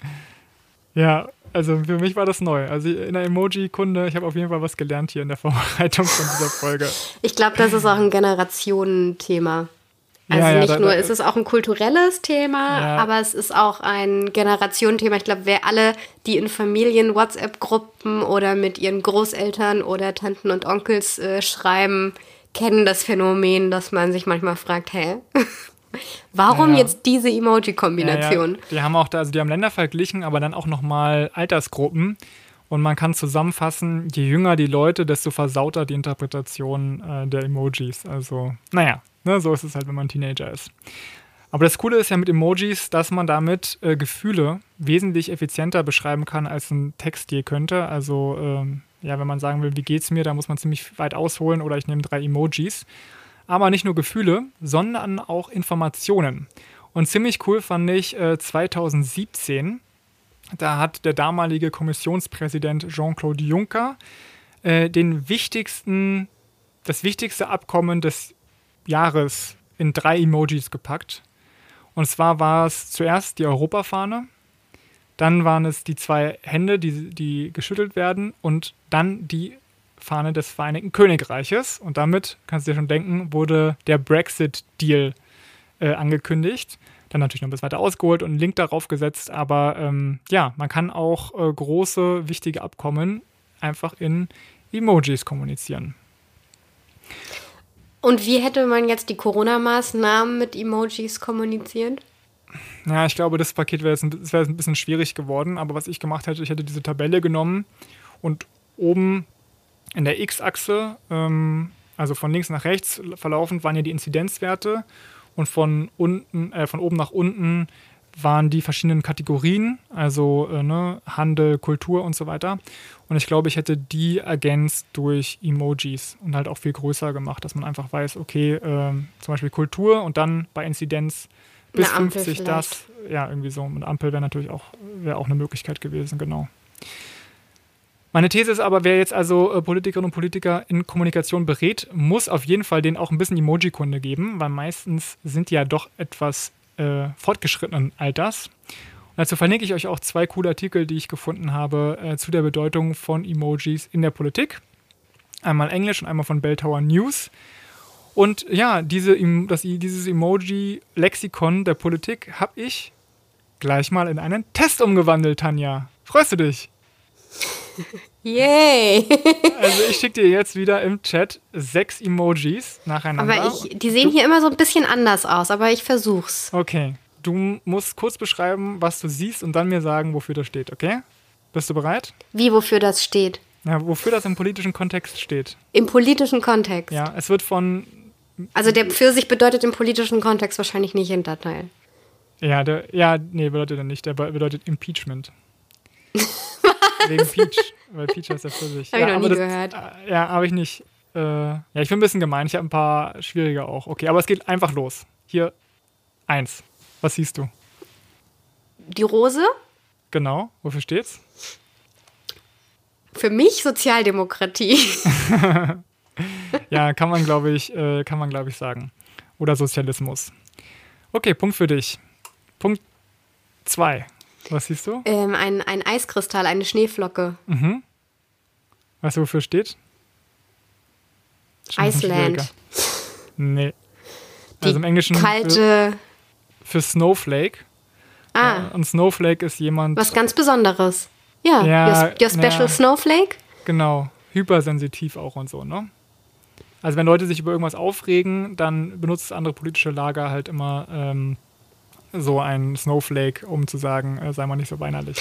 Ja, also für mich war das neu. Also in der Emoji-Kunde, ich habe auf jeden Fall was gelernt hier in der Vorbereitung von dieser Folge. Ich glaube, das ist auch ein Generationenthema. Also ja, ja, nicht da, nur da, ist es auch ein kulturelles Thema, ja. aber es ist auch ein Generationenthema. Ich glaube, wer alle, die in Familien, WhatsApp-Gruppen oder mit ihren Großeltern oder Tanten und Onkels äh, schreiben, kennen das Phänomen, dass man sich manchmal fragt, hä? Warum jetzt diese Emoji-Kombination? Die haben auch da, also die haben Länder verglichen, aber dann auch nochmal Altersgruppen. Und man kann zusammenfassen, je jünger die Leute, desto versauter die Interpretation äh, der Emojis. Also, naja, Ne, so ist es halt, wenn man Teenager ist. Aber das Coole ist ja mit Emojis, dass man damit äh, Gefühle wesentlich effizienter beschreiben kann, als ein Text je könnte. Also, ähm, ja, wenn man sagen will, wie geht's mir, da muss man ziemlich weit ausholen oder ich nehme drei Emojis. Aber nicht nur Gefühle, sondern auch Informationen. Und ziemlich cool fand ich äh, 2017, da hat der damalige Kommissionspräsident Jean-Claude Juncker äh, den wichtigsten, das wichtigste Abkommen des Jahres in drei Emojis gepackt. Und zwar war es zuerst die Europafahne, dann waren es die zwei Hände, die, die geschüttelt werden, und dann die Fahne des Vereinigten Königreiches. Und damit, kannst du dir schon denken, wurde der Brexit-Deal äh, angekündigt. Dann natürlich noch ein bisschen weiter ausgeholt und einen Link darauf gesetzt. Aber ähm, ja, man kann auch äh, große, wichtige Abkommen einfach in Emojis kommunizieren. Und wie hätte man jetzt die Corona-Maßnahmen mit Emojis kommuniziert? Ja, ich glaube, das Paket wäre jetzt, wär ein bisschen schwierig geworden. Aber was ich gemacht hätte, ich hätte diese Tabelle genommen und oben in der X-Achse, ähm, also von links nach rechts verlaufend, waren ja die Inzidenzwerte und von unten, äh, von oben nach unten waren die verschiedenen Kategorien, also äh, ne, Handel, Kultur und so weiter. Und ich glaube, ich hätte die ergänzt durch Emojis und halt auch viel größer gemacht, dass man einfach weiß, okay, äh, zum Beispiel Kultur und dann bei Inzidenz bis 50 das. Ja, irgendwie so. Und Ampel wäre natürlich auch, wär auch eine Möglichkeit gewesen, genau. Meine These ist aber, wer jetzt also äh, Politikerinnen und Politiker in Kommunikation berät, muss auf jeden Fall denen auch ein bisschen Emoji-Kunde geben, weil meistens sind die ja doch etwas äh, fortgeschrittenen Alters. Und dazu verlinke ich euch auch zwei coole Artikel, die ich gefunden habe äh, zu der Bedeutung von Emojis in der Politik. Einmal Englisch und einmal von Bell Tower News. Und ja, diese, das, dieses Emoji-Lexikon der Politik habe ich gleich mal in einen Test umgewandelt, Tanja. Freust du dich? Yay! also ich schicke dir jetzt wieder im Chat sechs Emojis nacheinander. Aber ich, die sehen du, hier immer so ein bisschen anders aus, aber ich versuch's. Okay. Du musst kurz beschreiben, was du siehst und dann mir sagen, wofür das steht, okay? Bist du bereit? Wie, wofür das steht? Ja, wofür das im politischen Kontext steht. Im politischen Kontext? Ja, es wird von. Also der Pfirsich bedeutet im politischen Kontext wahrscheinlich nicht Hinterteil. Ja, der, ja, nee, bedeutet er nicht. Der bedeutet Impeachment. Wegen Peach. Weil Peach heißt ja Pfirsich. Hab ja, ich noch nie das, gehört. Äh, ja, habe ich nicht. Äh, ja, ich bin ein bisschen gemein. Ich habe ein paar schwierige auch. Okay, aber es geht einfach los. Hier eins. Was siehst du? Die Rose? Genau. Wofür steht's? Für mich Sozialdemokratie. ja, kann man, glaube ich, äh, kann man, glaube ich, sagen. Oder Sozialismus. Okay, Punkt für dich. Punkt zwei. Was siehst du? Ähm, ein, ein Eiskristall, eine Schneeflocke. Mhm. Weißt du, wofür steht? Iceland. Nee. Die also im Englischen. Kalte. Für, für Snowflake. Ah. und Snowflake ist jemand. Was ganz Besonderes. Ja. ja your, your Special ja, Snowflake? Genau. Hypersensitiv auch und so, ne? Also wenn Leute sich über irgendwas aufregen, dann benutzt das andere politische Lager halt immer ähm, so ein Snowflake, um zu sagen, äh, sei mal nicht so weinerlich.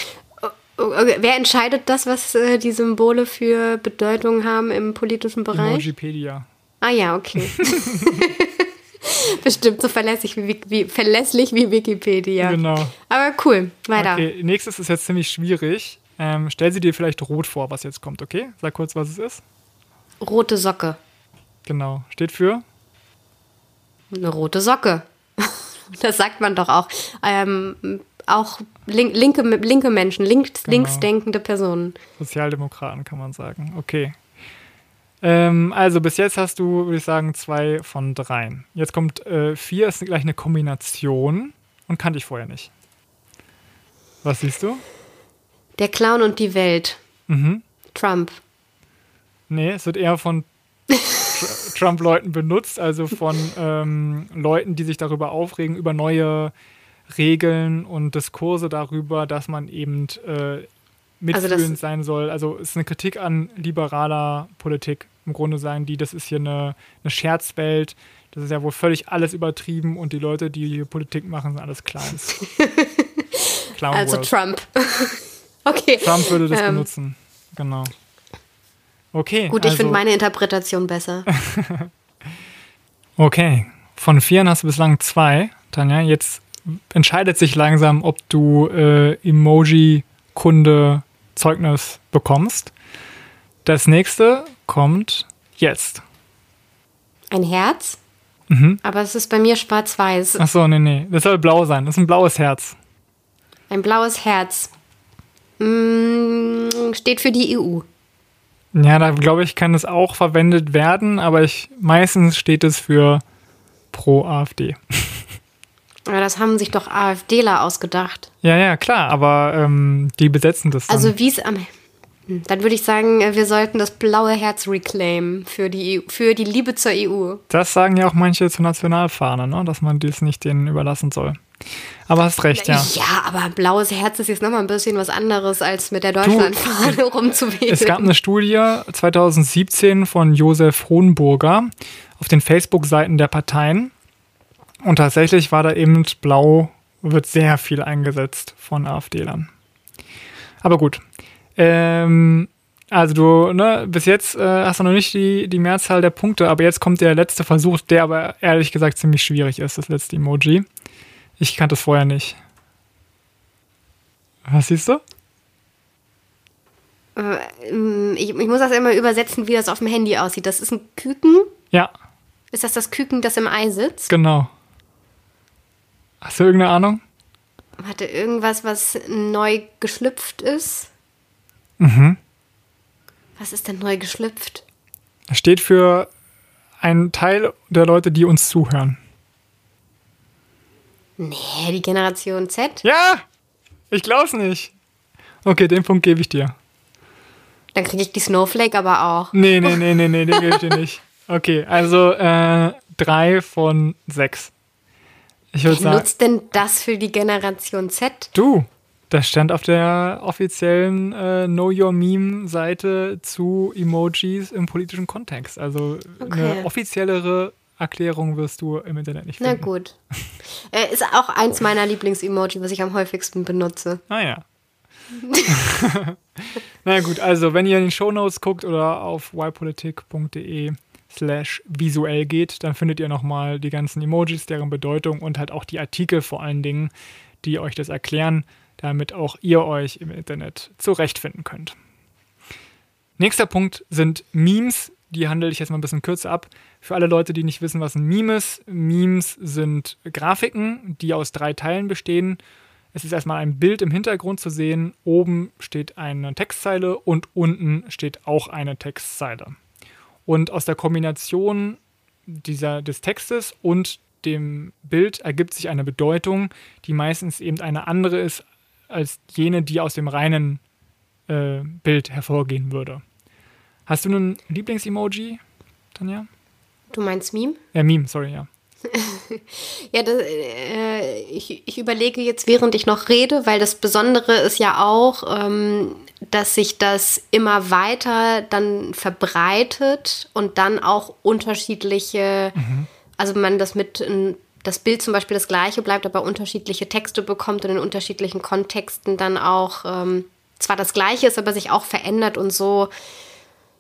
Okay. Wer entscheidet das, was äh, die Symbole für Bedeutung haben im politischen Bereich? Emojipedia. Ah ja, okay. Bestimmt so verlässlich wie, wie, verlässlich wie Wikipedia. Genau. Aber cool, weiter. Okay, nächstes ist jetzt ziemlich schwierig. Ähm, stell sie dir vielleicht rot vor, was jetzt kommt, okay? Sag kurz, was es ist. Rote Socke. Genau. Steht für? Eine rote Socke. Das sagt man doch auch. Ähm, auch link, linke, linke Menschen, links, genau. linksdenkende Personen. Sozialdemokraten kann man sagen. Okay. Ähm, also bis jetzt hast du, würde ich sagen, zwei von dreien. Jetzt kommt äh, vier, ist gleich eine Kombination und kannte ich vorher nicht. Was siehst du? Der Clown und die Welt. Mhm. Trump. Nee, es wird eher von Trump-Leuten benutzt, also von ähm, Leuten, die sich darüber aufregen, über neue Regeln und Diskurse darüber, dass man eben äh, mitfühlend also sein soll. Also es ist eine Kritik an liberaler Politik. Im Grunde sagen die, das ist hier eine, eine Scherzwelt, das ist ja wohl völlig alles übertrieben und die Leute, die hier Politik machen, sind alles Kleins. also Trump. okay. Trump würde das ähm. benutzen. Genau. Okay. Gut, ich also, finde meine Interpretation besser. okay. Von vier hast du bislang zwei, Tanja. Jetzt entscheidet sich langsam, ob du äh, Emoji-Kunde Zeugnis bekommst. Das nächste kommt jetzt. Ein Herz? Mhm. Aber es ist bei mir schwarz-weiß. Ach so, nee, nee. Das soll blau sein. Das ist ein blaues Herz. Ein blaues Herz. Hm, steht für die EU. Ja, da glaube ich, kann es auch verwendet werden, aber ich, meistens steht es für pro AfD. Aber das haben sich doch AfDler ausgedacht. Ja, ja, klar, aber ähm, die besetzen das. Dann. Also wie es am. Hm, dann würde ich sagen, äh, wir sollten das blaue Herz reclaimen für die, EU, für die Liebe zur EU. Das sagen ja auch manche zur Nationalfahne, ne? dass man dies nicht denen überlassen soll. Aber hast recht, ja. Ja, aber blaues Herz ist jetzt nochmal ein bisschen was anderes, als mit der Deutschlandfahne rumzuwählen. Es gab eine Studie 2017 von Josef Hohenburger auf den Facebook-Seiten der Parteien. Und tatsächlich war da eben blau, wird sehr viel eingesetzt von AfD-Lern. Aber gut. Ähm, also du, ne, bis jetzt äh, hast du noch nicht die, die Mehrzahl der Punkte, aber jetzt kommt der letzte Versuch, der aber ehrlich gesagt ziemlich schwierig ist, das letzte Emoji. Ich kannte es vorher nicht. Was siehst du? Äh, ich, ich, muss das immer übersetzen, wie das auf dem Handy aussieht. Das ist ein Küken. Ja. Ist das das Küken, das im Ei sitzt? Genau. Hast du irgendeine Ahnung? Hatte irgendwas, was neu geschlüpft ist? Mhm. Was ist denn neu geschlüpft? Das steht für einen Teil der Leute, die uns zuhören. Nee, die Generation Z? Ja! Ich glaub's nicht. Okay, den Punkt gebe ich dir. Dann kriege ich die Snowflake aber auch. Nee, nee, nee, nee, nee, den gebe ich dir nicht. Okay, also äh, drei von sechs. Ich Wer sagen, nutzt denn das für die Generation Z? Du! Das stand auf der offiziellen äh, Know Your Meme-Seite zu Emojis im politischen Kontext. Also okay. eine offiziellere Erklärung wirst du im Internet nicht finden. Na gut. ist auch eins meiner Lieblings-Emoji, was ich am häufigsten benutze. Ah ja. Na gut, also wenn ihr in den Shownotes guckt oder auf ypolitik.de slash visuell geht, dann findet ihr nochmal die ganzen Emojis, deren Bedeutung und halt auch die Artikel vor allen Dingen, die euch das erklären, damit auch ihr euch im Internet zurechtfinden könnt. Nächster Punkt sind Memes, die handle ich jetzt mal ein bisschen kürzer ab. Für alle Leute, die nicht wissen, was ein Meme ist. Memes sind Grafiken, die aus drei Teilen bestehen. Es ist erstmal ein Bild im Hintergrund zu sehen. Oben steht eine Textzeile und unten steht auch eine Textzeile. Und aus der Kombination dieser, des Textes und dem Bild ergibt sich eine Bedeutung, die meistens eben eine andere ist als jene, die aus dem reinen äh, Bild hervorgehen würde. Hast du einen Lieblings-Emoji, Tanja? Du meinst Meme? Ja, Meme, sorry, ja. ja, das, äh, ich, ich, überlege jetzt, während ich noch rede, weil das Besondere ist ja auch, ähm, dass sich das immer weiter dann verbreitet und dann auch unterschiedliche, mhm. also man das mit das Bild zum Beispiel das gleiche bleibt, aber unterschiedliche Texte bekommt und in unterschiedlichen Kontexten dann auch ähm, zwar das gleiche ist, aber sich auch verändert und so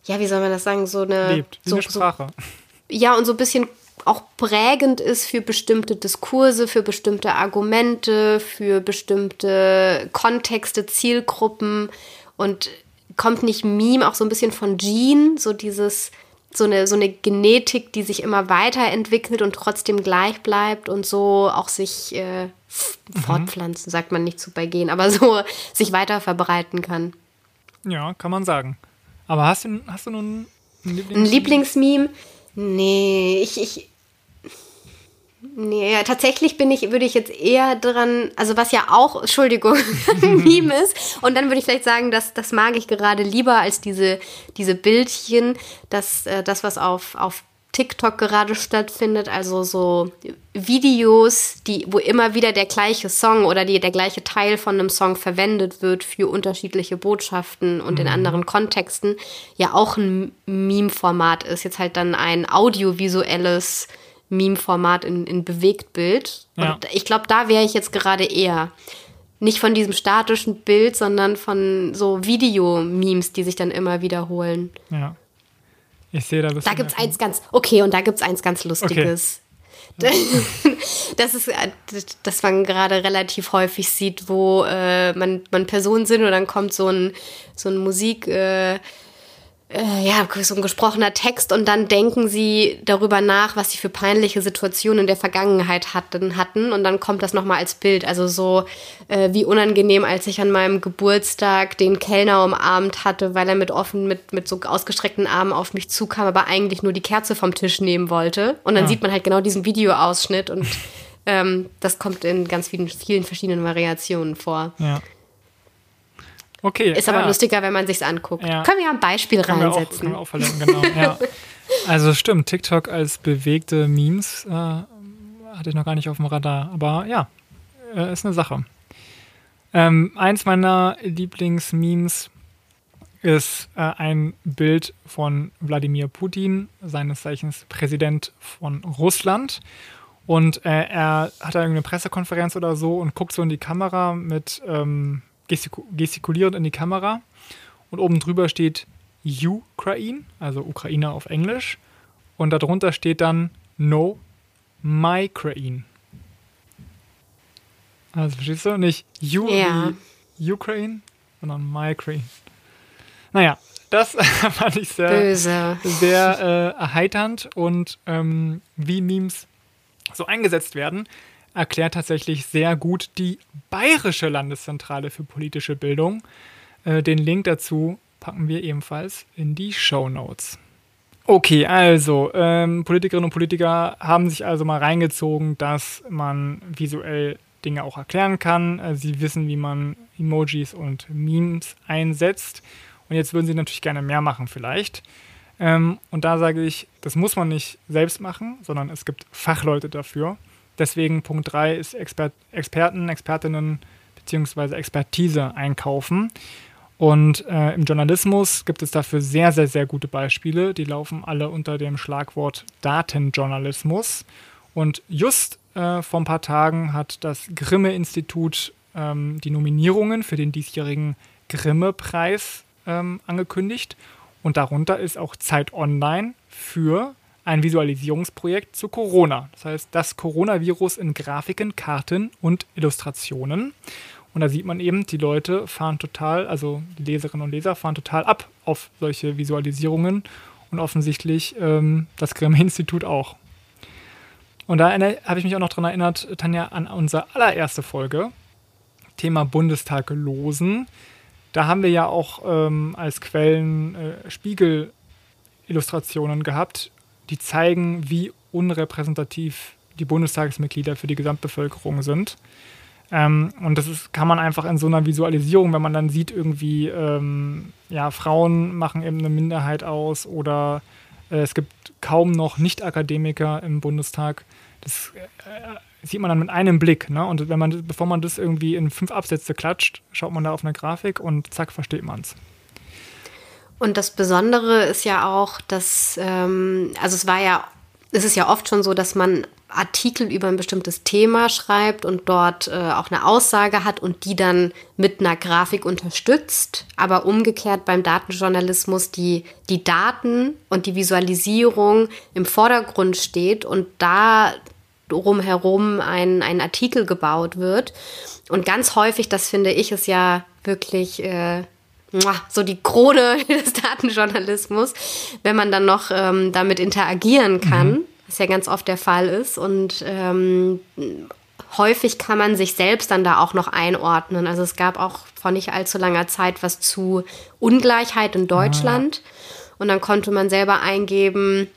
ja, wie soll man das sagen, so eine. Lebt, so, eine Sprache. So, ja, und so ein bisschen auch prägend ist für bestimmte Diskurse, für bestimmte Argumente, für bestimmte Kontexte, Zielgruppen und kommt nicht Meme auch so ein bisschen von Gene, so dieses, so eine, so eine Genetik, die sich immer weiterentwickelt und trotzdem gleich bleibt und so auch sich äh, mhm. fortpflanzen, sagt man nicht zu bei Gen, aber so sich weiter verbreiten kann. Ja, kann man sagen. Aber hast du, hast du nun ein Lieblingsmeme? Ein Lieblingsmeme? Nee, ich, ich. Nee, ja, tatsächlich bin ich, würde ich jetzt eher dran, also was ja auch, Entschuldigung, ein Meme ist. Und dann würde ich vielleicht sagen, dass das mag ich gerade lieber als diese, diese Bildchen, dass äh, das, was auf, auf TikTok gerade stattfindet, also so Videos, die, wo immer wieder der gleiche Song oder die, der gleiche Teil von einem Song verwendet wird für unterschiedliche Botschaften und mhm. in anderen Kontexten, ja auch ein Meme-Format ist. Jetzt halt dann ein audiovisuelles Meme-Format in, in Bewegtbild. Ja. Und ich glaube, da wäre ich jetzt gerade eher. Nicht von diesem statischen Bild, sondern von so Videomemes, die sich dann immer wiederholen. Ja. Ich sehe da das. Da gibt es eins ganz, okay, und da gibt es eins ganz Lustiges. Okay. das ist, äh, dass man gerade relativ häufig sieht, wo äh, man, man Personen sind und dann kommt so ein, so ein Musik, äh, äh, ja, so ein gesprochener Text und dann denken sie darüber nach, was sie für peinliche Situationen in der Vergangenheit hatten, hatten und dann kommt das nochmal als Bild. Also so äh, wie unangenehm, als ich an meinem Geburtstag den Kellner umarmt hatte, weil er mit offen, mit, mit so ausgestreckten Armen auf mich zukam, aber eigentlich nur die Kerze vom Tisch nehmen wollte. Und dann ja. sieht man halt genau diesen Videoausschnitt und ähm, das kommt in ganz vielen, vielen verschiedenen Variationen vor. Ja. Okay. Ist aber ja. lustiger, wenn man sich's anguckt. Ja. Können wir ja ein Beispiel können reinsetzen. Wir auch, können wir auch verlinken, genau. ja. Also stimmt, TikTok als bewegte Memes äh, hatte ich noch gar nicht auf dem Radar. Aber ja, äh, ist eine Sache. Ähm, eins meiner Lieblingsmemes ist äh, ein Bild von Wladimir Putin, seines Zeichens Präsident von Russland. Und äh, er hat da irgendeine Pressekonferenz oder so und guckt so in die Kamera mit ähm, gestikulierend in die Kamera. Und oben drüber steht Ukraine, also Ukraine auf Englisch. Und darunter steht dann No, my Ukraine. Also verstehst du? Nicht you ja. Ukraine, sondern my Ukraine. Naja, das fand ich sehr, Böse. sehr äh, erheiternd und ähm, wie Memes so eingesetzt werden, erklärt tatsächlich sehr gut die Bayerische Landeszentrale für politische Bildung. Äh, den Link dazu packen wir ebenfalls in die Show Notes. Okay, also ähm, Politikerinnen und Politiker haben sich also mal reingezogen, dass man visuell Dinge auch erklären kann. Äh, sie wissen, wie man Emojis und Memes einsetzt. Und jetzt würden sie natürlich gerne mehr machen vielleicht. Ähm, und da sage ich, das muss man nicht selbst machen, sondern es gibt Fachleute dafür. Deswegen Punkt 3 ist Exper Experten, Expertinnen bzw. Expertise einkaufen. Und äh, im Journalismus gibt es dafür sehr, sehr, sehr gute Beispiele. Die laufen alle unter dem Schlagwort Datenjournalismus. Und just äh, vor ein paar Tagen hat das Grimme-Institut ähm, die Nominierungen für den diesjährigen Grimme-Preis ähm, angekündigt. Und darunter ist auch Zeit Online für ein Visualisierungsprojekt zu Corona. Das heißt, das Coronavirus in Grafiken, Karten und Illustrationen. Und da sieht man eben, die Leute fahren total, also die Leserinnen und Leser fahren total ab auf solche Visualisierungen und offensichtlich ähm, das Grimme-Institut auch. Und da habe ich mich auch noch daran erinnert, Tanja, an unsere allererste Folge, Thema Bundestag losen. Da haben wir ja auch ähm, als Quellen äh, Spiegel-Illustrationen gehabt die zeigen, wie unrepräsentativ die Bundestagsmitglieder für die Gesamtbevölkerung sind. Ähm, und das ist, kann man einfach in so einer Visualisierung, wenn man dann sieht, irgendwie, ähm, ja, Frauen machen eben eine Minderheit aus oder äh, es gibt kaum noch Nicht-Akademiker im Bundestag. Das äh, sieht man dann mit einem Blick. Ne? Und wenn man, bevor man das irgendwie in fünf Absätze klatscht, schaut man da auf eine Grafik und zack, versteht man es. Und das Besondere ist ja auch, dass, ähm, also es war ja, es ist ja oft schon so, dass man Artikel über ein bestimmtes Thema schreibt und dort äh, auch eine Aussage hat und die dann mit einer Grafik unterstützt. Aber umgekehrt beim Datenjournalismus die, die Daten und die Visualisierung im Vordergrund steht und da drumherum ein, ein Artikel gebaut wird. Und ganz häufig, das finde ich, ist ja wirklich äh, so die Krone des Datenjournalismus, wenn man dann noch ähm, damit interagieren kann, mhm. was ja ganz oft der Fall ist. Und ähm, häufig kann man sich selbst dann da auch noch einordnen. Also es gab auch vor nicht allzu langer Zeit was zu Ungleichheit in Deutschland. Ah. Und dann konnte man selber eingeben,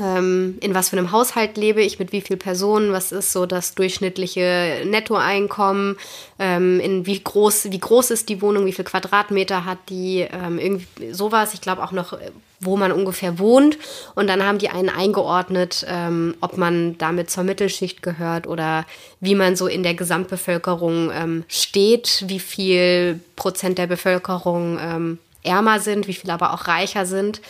ähm, in was für einem Haushalt lebe ich, mit wie vielen Personen, was ist so das durchschnittliche Nettoeinkommen, ähm, in wie groß, wie groß ist die Wohnung, wie viel Quadratmeter hat die, ähm, irgendwie sowas. Ich glaube auch noch, wo man ungefähr wohnt. Und dann haben die einen eingeordnet, ähm, ob man damit zur Mittelschicht gehört oder wie man so in der Gesamtbevölkerung ähm, steht, wie viel Prozent der Bevölkerung ähm, ärmer sind, wie viel aber auch reicher sind.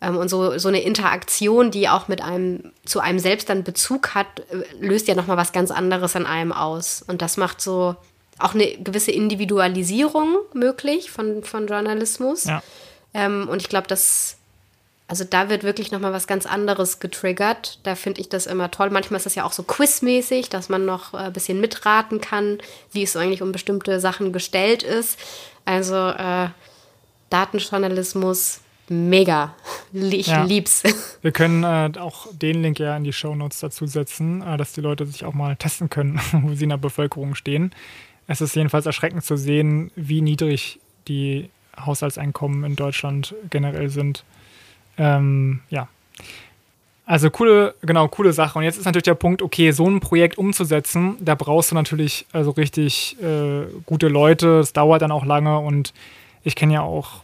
Ähm, und so, so eine Interaktion, die auch mit einem zu einem selbst dann Bezug hat, äh, löst ja nochmal was ganz anderes an einem aus. Und das macht so auch eine gewisse Individualisierung möglich von, von Journalismus. Ja. Ähm, und ich glaube, dass also da wird wirklich nochmal was ganz anderes getriggert. Da finde ich das immer toll. Manchmal ist das ja auch so quizmäßig, dass man noch ein äh, bisschen mitraten kann, wie es eigentlich um bestimmte Sachen gestellt ist. Also äh, Datenjournalismus, mega. Ich ja. lieb's. Wir können äh, auch den Link ja in die Show Notes dazu setzen, äh, dass die Leute sich auch mal testen können, wo sie in der Bevölkerung stehen. Es ist jedenfalls erschreckend zu sehen, wie niedrig die Haushaltseinkommen in Deutschland generell sind. Ähm, ja. Also coole, genau, coole Sache. Und jetzt ist natürlich der Punkt, okay, so ein Projekt umzusetzen, da brauchst du natürlich also richtig äh, gute Leute. Es dauert dann auch lange und ich kenne ja auch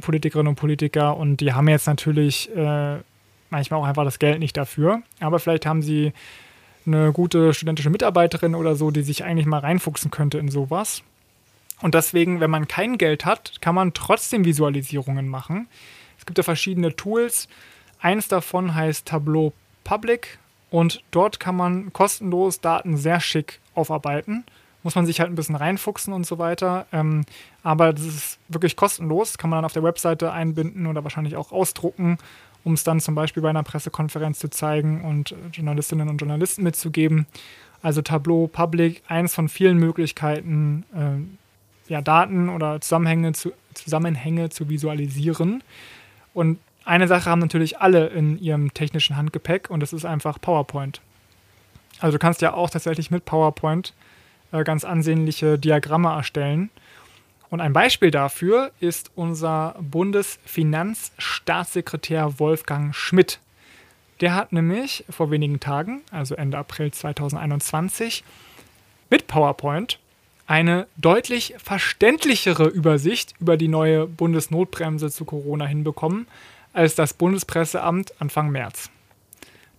Politikerinnen und Politiker und die haben jetzt natürlich äh, manchmal auch einfach das Geld nicht dafür. Aber vielleicht haben sie eine gute studentische Mitarbeiterin oder so, die sich eigentlich mal reinfuchsen könnte in sowas. Und deswegen, wenn man kein Geld hat, kann man trotzdem Visualisierungen machen. Es gibt ja verschiedene Tools. Eins davon heißt Tableau Public und dort kann man kostenlos Daten sehr schick aufarbeiten. Muss man sich halt ein bisschen reinfuchsen und so weiter. Ähm, aber das ist wirklich kostenlos. Kann man dann auf der Webseite einbinden oder wahrscheinlich auch ausdrucken, um es dann zum Beispiel bei einer Pressekonferenz zu zeigen und Journalistinnen und Journalisten mitzugeben. Also Tableau Public, eins von vielen Möglichkeiten, äh, ja, Daten oder Zusammenhänge zu, Zusammenhänge zu visualisieren. Und eine Sache haben natürlich alle in ihrem technischen Handgepäck und das ist einfach PowerPoint. Also du kannst ja auch tatsächlich mit PowerPoint äh, ganz ansehnliche Diagramme erstellen. Und ein Beispiel dafür ist unser Bundesfinanzstaatssekretär Wolfgang Schmidt. Der hat nämlich vor wenigen Tagen, also Ende April 2021, mit PowerPoint eine deutlich verständlichere Übersicht über die neue Bundesnotbremse zu Corona hinbekommen als das Bundespresseamt Anfang März.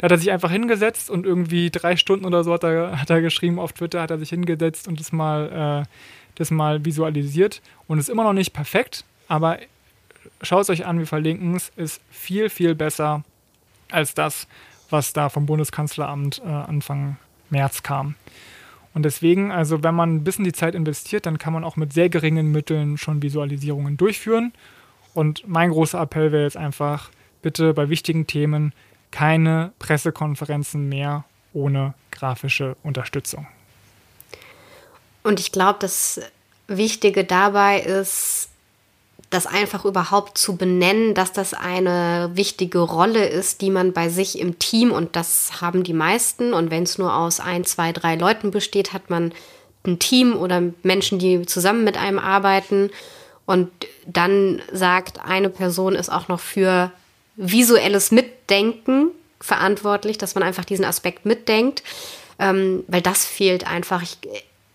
Da hat er sich einfach hingesetzt und irgendwie drei Stunden oder so hat er, hat er geschrieben auf Twitter, hat er sich hingesetzt und das mal, äh, das mal visualisiert. Und ist immer noch nicht perfekt, aber schaut es euch an, wir verlinken es, ist viel, viel besser als das, was da vom Bundeskanzleramt äh, Anfang März kam. Und deswegen, also wenn man ein bisschen die Zeit investiert, dann kann man auch mit sehr geringen Mitteln schon Visualisierungen durchführen. Und mein großer Appell wäre jetzt einfach, bitte bei wichtigen Themen keine Pressekonferenzen mehr ohne grafische Unterstützung. Und ich glaube, das Wichtige dabei ist, das einfach überhaupt zu benennen, dass das eine wichtige Rolle ist, die man bei sich im Team, und das haben die meisten, und wenn es nur aus ein, zwei, drei Leuten besteht, hat man ein Team oder Menschen, die zusammen mit einem arbeiten. Und dann sagt, eine Person ist auch noch für visuelles Mitdenken verantwortlich, dass man einfach diesen Aspekt mitdenkt, ähm, weil das fehlt einfach. Ich,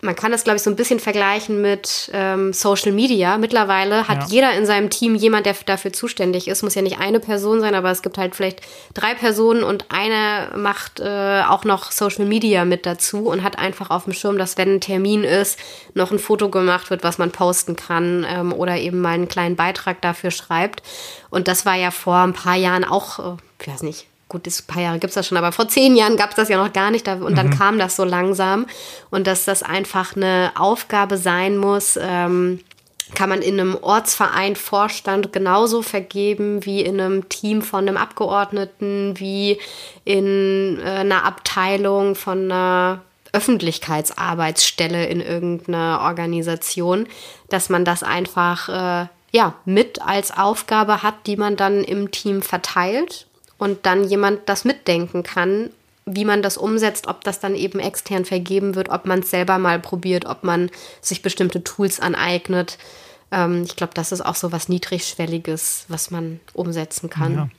man kann das, glaube ich, so ein bisschen vergleichen mit ähm, Social Media. Mittlerweile hat ja. jeder in seinem Team jemand, der dafür zuständig ist. Muss ja nicht eine Person sein, aber es gibt halt vielleicht drei Personen und eine macht äh, auch noch Social Media mit dazu und hat einfach auf dem Schirm, dass wenn ein Termin ist, noch ein Foto gemacht wird, was man posten kann ähm, oder eben mal einen kleinen Beitrag dafür schreibt. Und das war ja vor ein paar Jahren auch, äh, ich weiß nicht, gut, ein paar Jahre gibt es das schon, aber vor zehn Jahren gab es das ja noch gar nicht. Und dann mhm. kam das so langsam. Und dass das einfach eine Aufgabe sein muss, ähm, kann man in einem Ortsverein Vorstand genauso vergeben wie in einem Team von einem Abgeordneten, wie in äh, einer Abteilung von einer Öffentlichkeitsarbeitsstelle in irgendeiner Organisation, dass man das einfach äh, ja mit als Aufgabe hat, die man dann im Team verteilt und dann jemand das mitdenken kann, wie man das umsetzt, ob das dann eben extern vergeben wird, ob man es selber mal probiert, ob man sich bestimmte Tools aneignet. Ähm, ich glaube, das ist auch so was Niedrigschwelliges, was man umsetzen kann. Ja.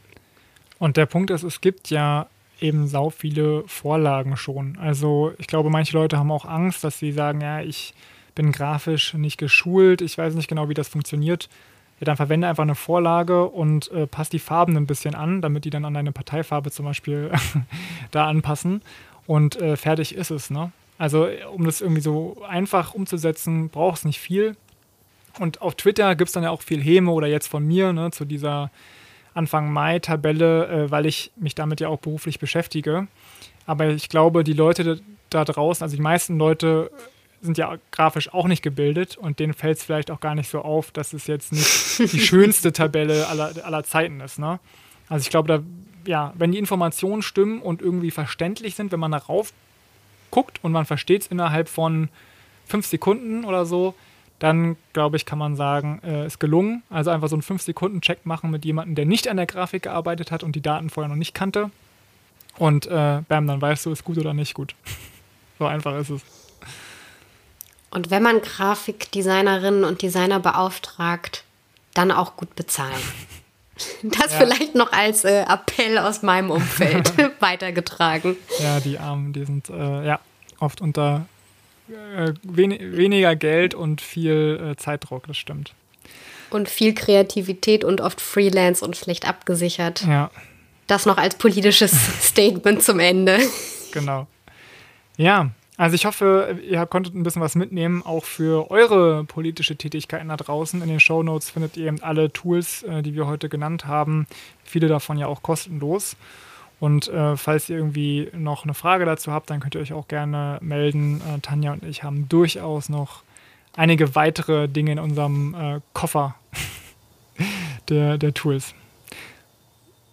Und der Punkt ist, es gibt ja eben sau viele Vorlagen schon. Also ich glaube, manche Leute haben auch Angst, dass sie sagen, ja, ich bin grafisch nicht geschult, ich weiß nicht genau, wie das funktioniert. Ja, dann verwende einfach eine Vorlage und äh, passe die Farben ein bisschen an, damit die dann an deine Parteifarbe zum Beispiel da anpassen. Und äh, fertig ist es. Ne? Also, um das irgendwie so einfach umzusetzen, braucht es nicht viel. Und auf Twitter gibt es dann ja auch viel Häme oder jetzt von mir ne, zu dieser Anfang Mai-Tabelle, äh, weil ich mich damit ja auch beruflich beschäftige. Aber ich glaube, die Leute da draußen, also die meisten Leute sind ja grafisch auch nicht gebildet und denen fällt es vielleicht auch gar nicht so auf, dass es jetzt nicht die schönste Tabelle aller, aller Zeiten ist. Ne? Also ich glaube, da, ja, wenn die Informationen stimmen und irgendwie verständlich sind, wenn man darauf guckt und man versteht es innerhalb von fünf Sekunden oder so, dann glaube ich, kann man sagen, äh, ist gelungen. Also einfach so einen 5-Sekunden-Check machen mit jemandem, der nicht an der Grafik gearbeitet hat und die Daten vorher noch nicht kannte. Und äh, bam, dann weißt du, ist gut oder nicht gut. so einfach ist es. Und wenn man Grafikdesignerinnen und Designer beauftragt, dann auch gut bezahlen. Das ja. vielleicht noch als äh, Appell aus meinem Umfeld weitergetragen. Ja, die Armen, die sind äh, ja oft unter äh, wen weniger Geld und viel äh, Zeitdruck, das stimmt. Und viel Kreativität und oft Freelance und schlecht abgesichert. Ja. Das noch als politisches Statement zum Ende. Genau. Ja, also ich hoffe, ihr konntet ein bisschen was mitnehmen, auch für eure politische Tätigkeiten da draußen. In den Show Notes findet ihr eben alle Tools, äh, die wir heute genannt haben. Viele davon ja auch kostenlos. Und äh, falls ihr irgendwie noch eine Frage dazu habt, dann könnt ihr euch auch gerne melden. Äh, Tanja und ich haben durchaus noch einige weitere Dinge in unserem äh, Koffer der, der Tools.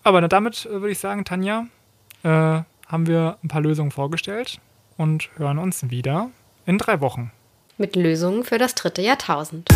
Aber damit äh, würde ich sagen, Tanja, äh, haben wir ein paar Lösungen vorgestellt und hören uns wieder in drei Wochen. Mit Lösungen für das dritte Jahrtausend.